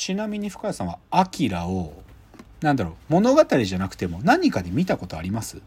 ちなみに深谷さんは「アキラをなんだろう物語じゃなくても何かで見たことあります？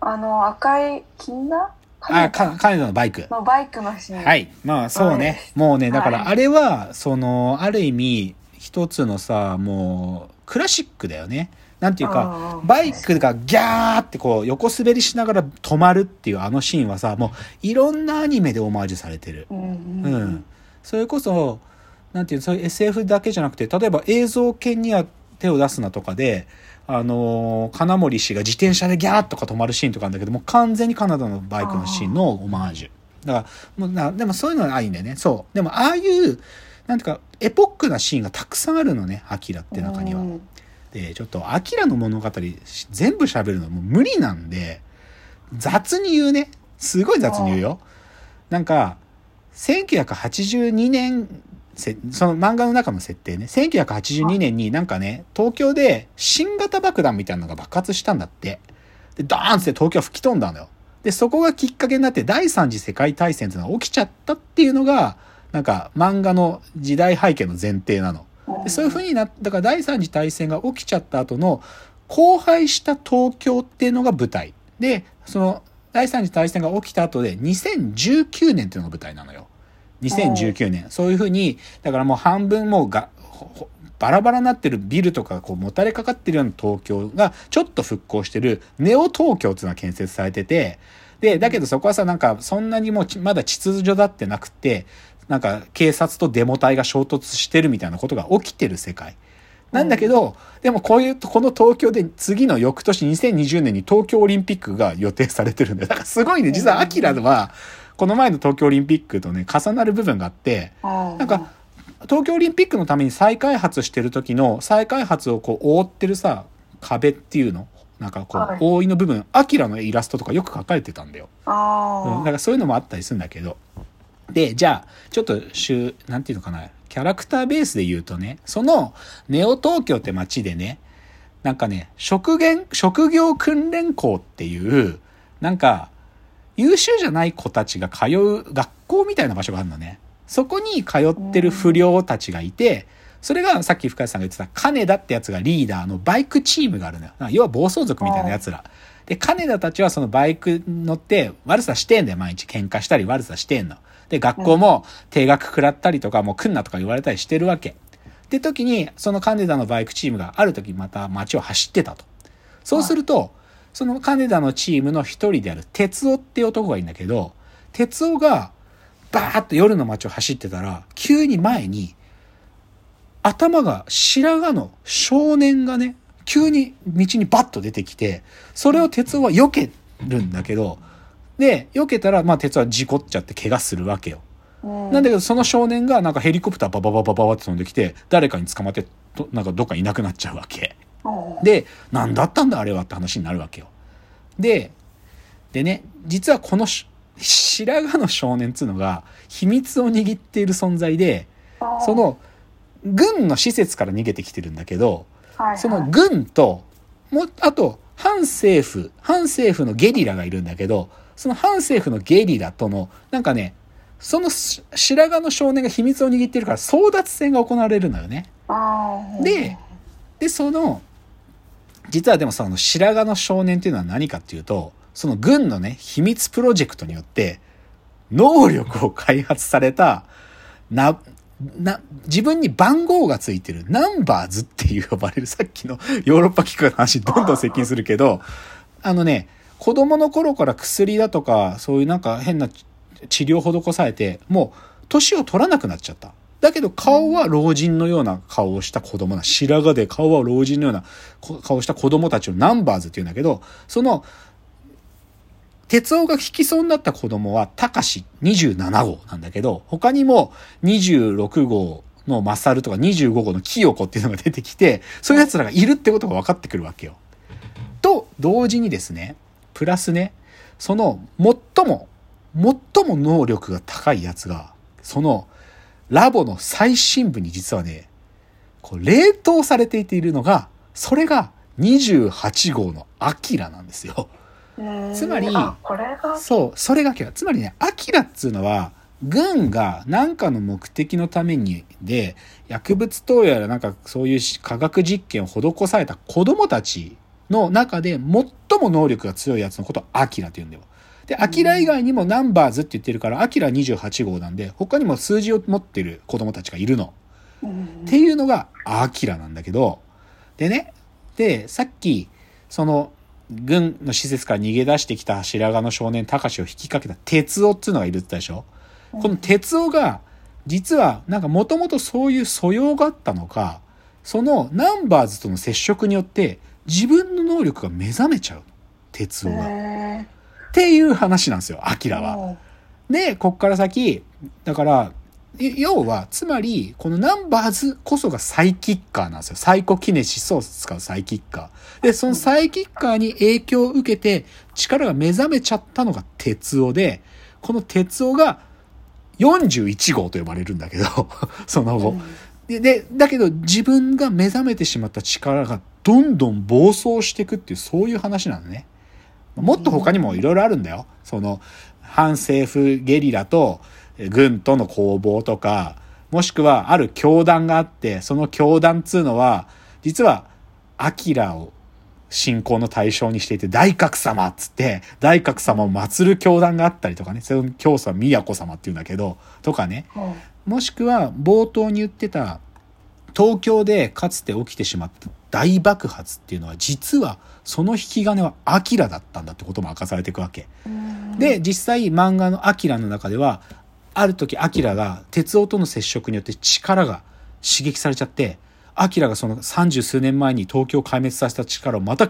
あの赤い金田？あか金田のバイク。のバイクのシーン。はい。まあそうね。もうねだからはい。あれはそのある意味一つのさもうクラシックだよね。なんていうかバイクがギャーってこう横滑りしながら止まるっていうあのシーンはさもういろんなアニメでオマージュされてる。うんううん。ん、それこそなんていうのそういう SF だけじゃなくて例えば映像犬には手を出すなとかで、あのー金森氏が自転車でギャーッとか止まるシーンとかあるんだけどもう完全にカナダのバイクのシーンのオマージュ。だからもうなでもそういうのはいいんだよね。そう。でもああいうなんていうかエポックなシーンがたくさんあるのねアキラって中には。うんでちょっとアキラの物語全部喋るのもう無理なんで雑に言うね。すごい雑に言うよ。なんか1982年その漫画の中の設定ね。1982年になんかね東京で新型爆弾みたいなのが爆発したんだって。でドーンって東京吹き飛んだのよ。でそこがきっかけになって第三次世界大戦っていうのが起きちゃったっていうのがなんか漫画の時代背景の前提なの。でそういうふうになっただから第三次大戦が起きちゃった後の荒廃した東京っていうのが舞台。でその第三次大戦が起きた後で2019年っていうのが舞台なのよ。2019年そういうふうにだからもう半分もうがバラバラになってるビルとかこうもたれかかってるような東京がちょっと復興してるネオ東京っていうのが建設されててでだけどそこはさなんかそんなにもうまだ秩序だってなくてなんか警察とデモ隊が衝突してるみたいなことが起きてる世界。なんだけど、でもこういう、この東京で次の翌年2020年に東京オリンピックが予定されてるんだよ。だからすごいね、実はアキラは、この前の東京オリンピックとね、重なる部分があって、ななんか、東京オリンピックのために再開発してる時の再開発をこう覆ってるさ、壁っていうの？なんかこうはい、覆いの部分、アキラのイラストとかよく描かれてたんだよ。あうん、だからそういうのもあったりするんだけど。で、じゃあ、ちょっと、しゅなんていうのかな、キャラクターベースで言うとね、その、ネオ東京って街でね、なんかね、職業、職業訓練校っていう、なんか、優秀じゃない子たちが通う学校みたいな場所があるのね。そこに通ってる不良たちがいて、それがさっき深谷さんが言ってた金田ってやつがリーダーのバイクチームがあるのよ。要は暴走族みたいなやつら。で、金田たちはそのバイク乗って悪さしてんだよ、毎日。喧嘩したり悪さしてんの。で、学校も定額食らったりとか、もう来んなとか言われたりしてるわけ。って時に、その金田のバイクチームがある時また街を走ってたと。そうすると、その金田のチームの一人である哲夫っていう男がいるんだけど、哲夫がバーッと夜の街を走ってたら、急に前に、頭が白髪の少年がね、急に道にバッと出てきて、それを哲夫は避けるんだけど、で、避けたら、まあ、鉄は事故っちゃって怪我するわけよ。なんだけど、その少年がなんかヘリコプターババババババって飛んできて、誰かに捕まって、となんかどっかいなくなっちゃうわけ。で、何だったんだあれはって話になるわけよ。で、でね、実はこのし白髪の少年っつうのが秘密を握っている存在で、その軍の施設から逃げてきてるんだけど、その軍と、もう、あと、反政府、反政府のゲリラがいるんだけど、その反政府のゲリラとの、なんかね、そのし白髪の少年が秘密を握ってるから争奪戦が行われるのよね。で、で、その、実はでもその白髪の少年っていうのは何かっていうと、その軍のね、秘密プロジェクトによって、能力を開発された、な、な、自分に番号がついてるナンバーズっていう呼ばれるさっきのヨーロッパ機構の話どんどん接近するけど、あのね、子供の頃から薬だとか、そういうなんか変な治療を施されて、もう年を取らなくなっちゃった。だけど顔は老人のような顔をした子供な、白髪で顔は老人のような顔をした子供たちをナンバーズって言うんだけど、その、鉄夫が引きそうになった子供は、たかし27号なんだけど、他にも26号のマサルとか25号の清子っていうのが出てきて、そういう奴らがいるってことが分かってくるわけよ。と、同時にですね、プラスね、その最も、最も能力が高いやつが、そのラボの最深部に実はね、こう冷凍されていているのが、それが28号のアキラなんですよ。つまりそう、それがアキラ。つまりね、アキラっつうのは、軍が何かの目的のためにで、薬物投与やらなんかそういう科学実験を施された子供たちの中で最も能力が強いやつのことをアキラって言うんだよ。で、アキラ以外にもナンバーズって言ってるから、アキラ28号なんで、他にも数字を持ってる子供たちがいるの。っていうのがアキラなんだけど、でね、で、さっき、その、軍の施設から逃げ出してきた白髪の少年、高志を引きかけた鉄夫っていうのがいるって言ったでしょこの鉄夫が、実は、なんかもともとそういう素養があったのか、そのナンバーズとの接触によって自分の能力が目覚めちゃう。鉄夫が。っていう話なんですよ、アキラは。で、こっから先、だから、要は、つまり、このナンバーズこそがサイキッカーなんですよ。サイコキネシスを使うサイキッカー。で、そのサイキッカーに影響を受けて、力が目覚めちゃったのが鉄夫で、この鉄夫が41号と呼ばれるんだけど、その後。で、で、だけど自分が目覚めてしまった力がどんどん暴走していくっていう、そういう話なのね。もっと他にもいろいろあるんだよ。その、反政府ゲリラと軍との攻防とか、もしくはある教団があって、その教団っつうのは、実は、アキラを信仰の対象にしていて、大覚様っつって、大覚様を祀る教団があったりとかね、その教祖は宮子様っていうんだけど、とかね、もしくは冒頭に言ってた、東京でかつて起きてしまった大爆発っていうのは、実はその引き金はアキラだったんだってことも明かされていくわけ。で、実際漫画のアキラの中では、ある時アキラが鉄夫との接触によって力が刺激されちゃって、アキラがその三十数年前に東京を壊滅させた力をまた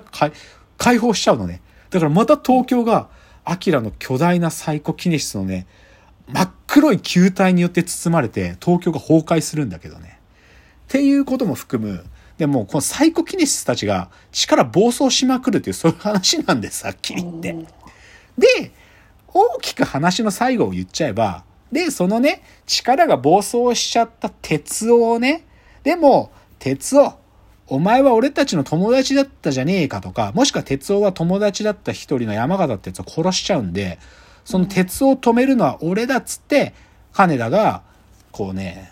解放しちゃうのね。だからまた東京がアキラの巨大なサイコキネシスのね、真っ黒い球体によって包まれて東京が崩壊するんだけどね。っていうことも含む。でもこのサイコキネシスたちが力暴走しまくるっていうそういう話なんです、はっきり言って。で、大きく話の最後を言っちゃえば、で、そのね、力が暴走しちゃった鉄夫をね、でも、鉄夫、お前は俺たちの友達だったじゃねえかとか、もしくは鉄夫は友達だった一人の山形ってやつを殺しちゃうんで、その鉄夫を止めるのは俺だっつって、金田が、こうね、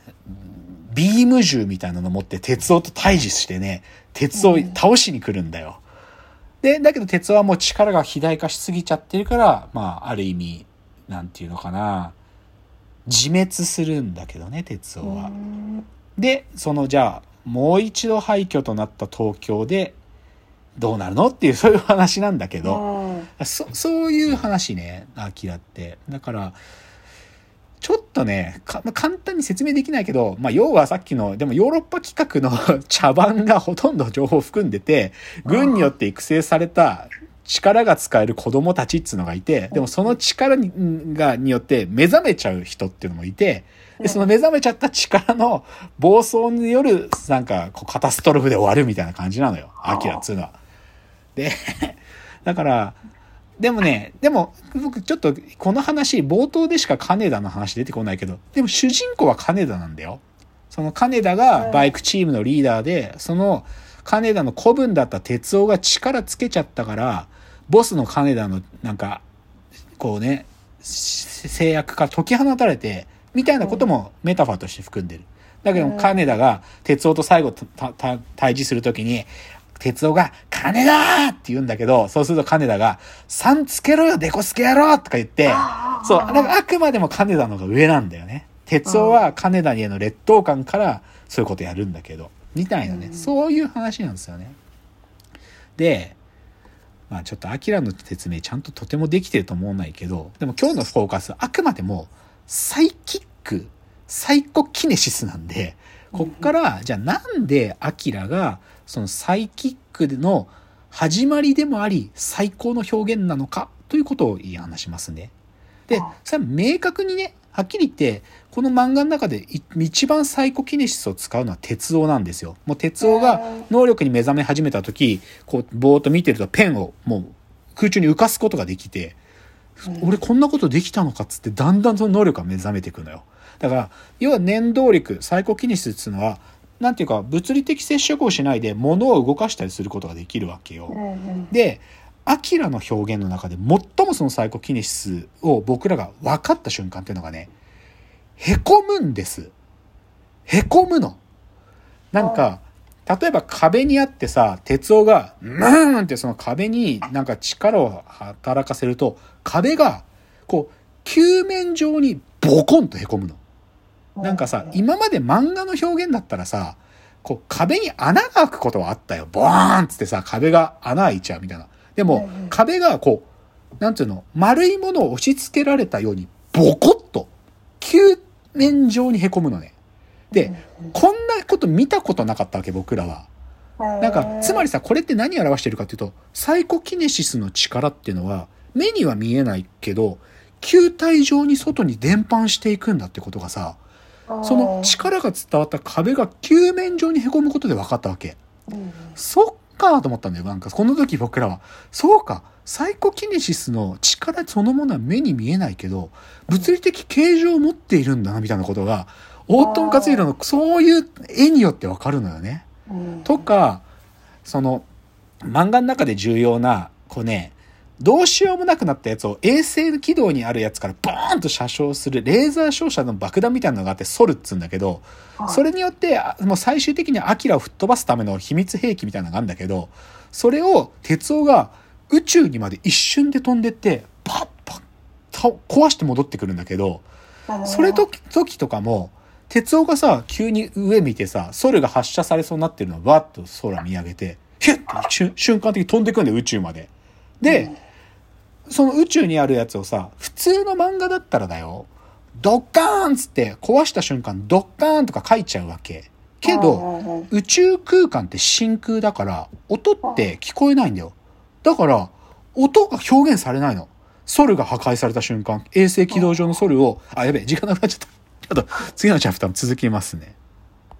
ビーム銃みたいなの持って鉄夫と対峙してね、鉄夫を倒しに来るんだよ。で、だけど鉄夫はもう力が肥大化しすぎちゃってるから、まあ、ある意味、なんていうのかな、自滅するんだけどね、鉄夫は。で、そのじゃあ、もう一度廃墟となった東京でどうなるのっていうそういう話なんだけど、そそういう話ね、アキラって。だから、ちょっとね、簡単に説明できないけど、まあ、要はさっきの、でもヨーロッパ企画の 茶番がほとんど情報を含んでて、軍によって育成された力が使える子供たちっつうのがいて、でもその力にがによって目覚めちゃう人っていうのもいて、で、その目覚めちゃった力の暴走による、なんか、こう、カタストロフで終わるみたいな感じなのよ。アキラっつうのは。で、だから、でもね、でも、僕ちょっと、この話、冒頭でしか金田の話出てこないけど、でも主人公は金田なんだよ。その金田がバイクチームのリーダーで、その金田の子分だった哲夫が力つけちゃったから、ボスの金田の、なんか、こうね、制約から解き放たれて、みたいなこともメタファーとして含んでる。だけど、金田が哲夫と最後対峙するときに、哲夫が、金田って言うんだけど、そうすると金田が、3つけろよ、デコスケ野郎とか言って、そう、だからあくまでも金田の方が上なんだよね。哲夫は金田への劣等感からそういうことやるんだけど、みたいなね、そういう話なんですよね。で、まあちょっとアキラの説明ちゃんととてもできてると思わないけど、でも今日のフォーカスはあくまでもサイキック、サイコキネシスなんで、こっから、じゃあなんでアキラがそのサイキックの始まりでもあり、最高の表現なのかということを話しますね。で、それは明確にね、はっきり言って、この漫画の中で一番サイコキネシスを使うのは鉄夫なんですよ。もう鉄夫が能力に目覚め始めた時、こう、ぼーっと見てるとペンをもう空中に浮かすことができて、俺こんなことできたのかっつってだんだんその能力が目覚めていくのよ。だから、要は念動力、サイコキネシスっていうのは、なんていうか、物理的接触をしないで物を動かしたりすることができるわけよ。で、アキラの表現の中で最もそのサイコキネシスを僕らが分かった瞬間っていうのがね、へこむんです。へこむの。なんか、例えば壁にあってさ、鉄夫が、ムーンってその壁になんか力を働かせると、壁が、こう、球面上にボコンとへこむの。なんかさ、今まで漫画の表現だったらさ、こう壁に穴が開くことはあったよ。ボーンっつってさ、壁が穴開いちゃうみたいな。でも壁がこう、なんていうの、丸いものを押し付けられたように、ボコッと、球面上にへこむのね。で、こんなこと見たことなかったわけ、僕らは。なんか、つまりさ、これって何を表してるかっていうと、サイコキネシスの力っていうのは、目には見えないけど、球体状に外に伝播していくんだってことがさ、その力が伝わった壁が球面上に凹むことで分かったわけ。うんそっかと思ったんだよ。なんか、この時僕らは。そうか。サイコキネシスの力そのものは目に見えないけど、物理的形状を持っているんだな、みたいなことが、オートン・カツイロのそういう絵によって分かるのよね。うんとか、その、漫画の中で重要な、こうね、どうしようもなくなったやつを衛星軌道にあるやつからボーンと射傷するレーザー照射の爆弾みたいなのがあってソルっつうんだけど、それによって、あもう最終的にアキラを吹っ飛ばすための秘密兵器みたいなのがあるんだけど、それを鉄夫が宇宙にまで一瞬で飛んでって、パッパッた壊して戻ってくるんだけど、それ時時とかも、鉄夫がさ、急に上見てさ、ソルが発射されそうになってるのをバッと空見上げて、ヒュッて瞬瞬間的に飛んでくんだよ、宇宙まで。で、その宇宙にあるやつをさ、普通の漫画だったらだよ、ドッカーンっつって壊した瞬間、ドッカーンとか書いちゃうわけ。けど、宇宙空間って真空だから、音って聞こえないんだよ。だから、音が表現されないの。ソルが破壊された瞬間、衛星軌道上のソルを、あ、やべえ、時間なくなっちゃった。ちょっと、次のチャプターも続きますね。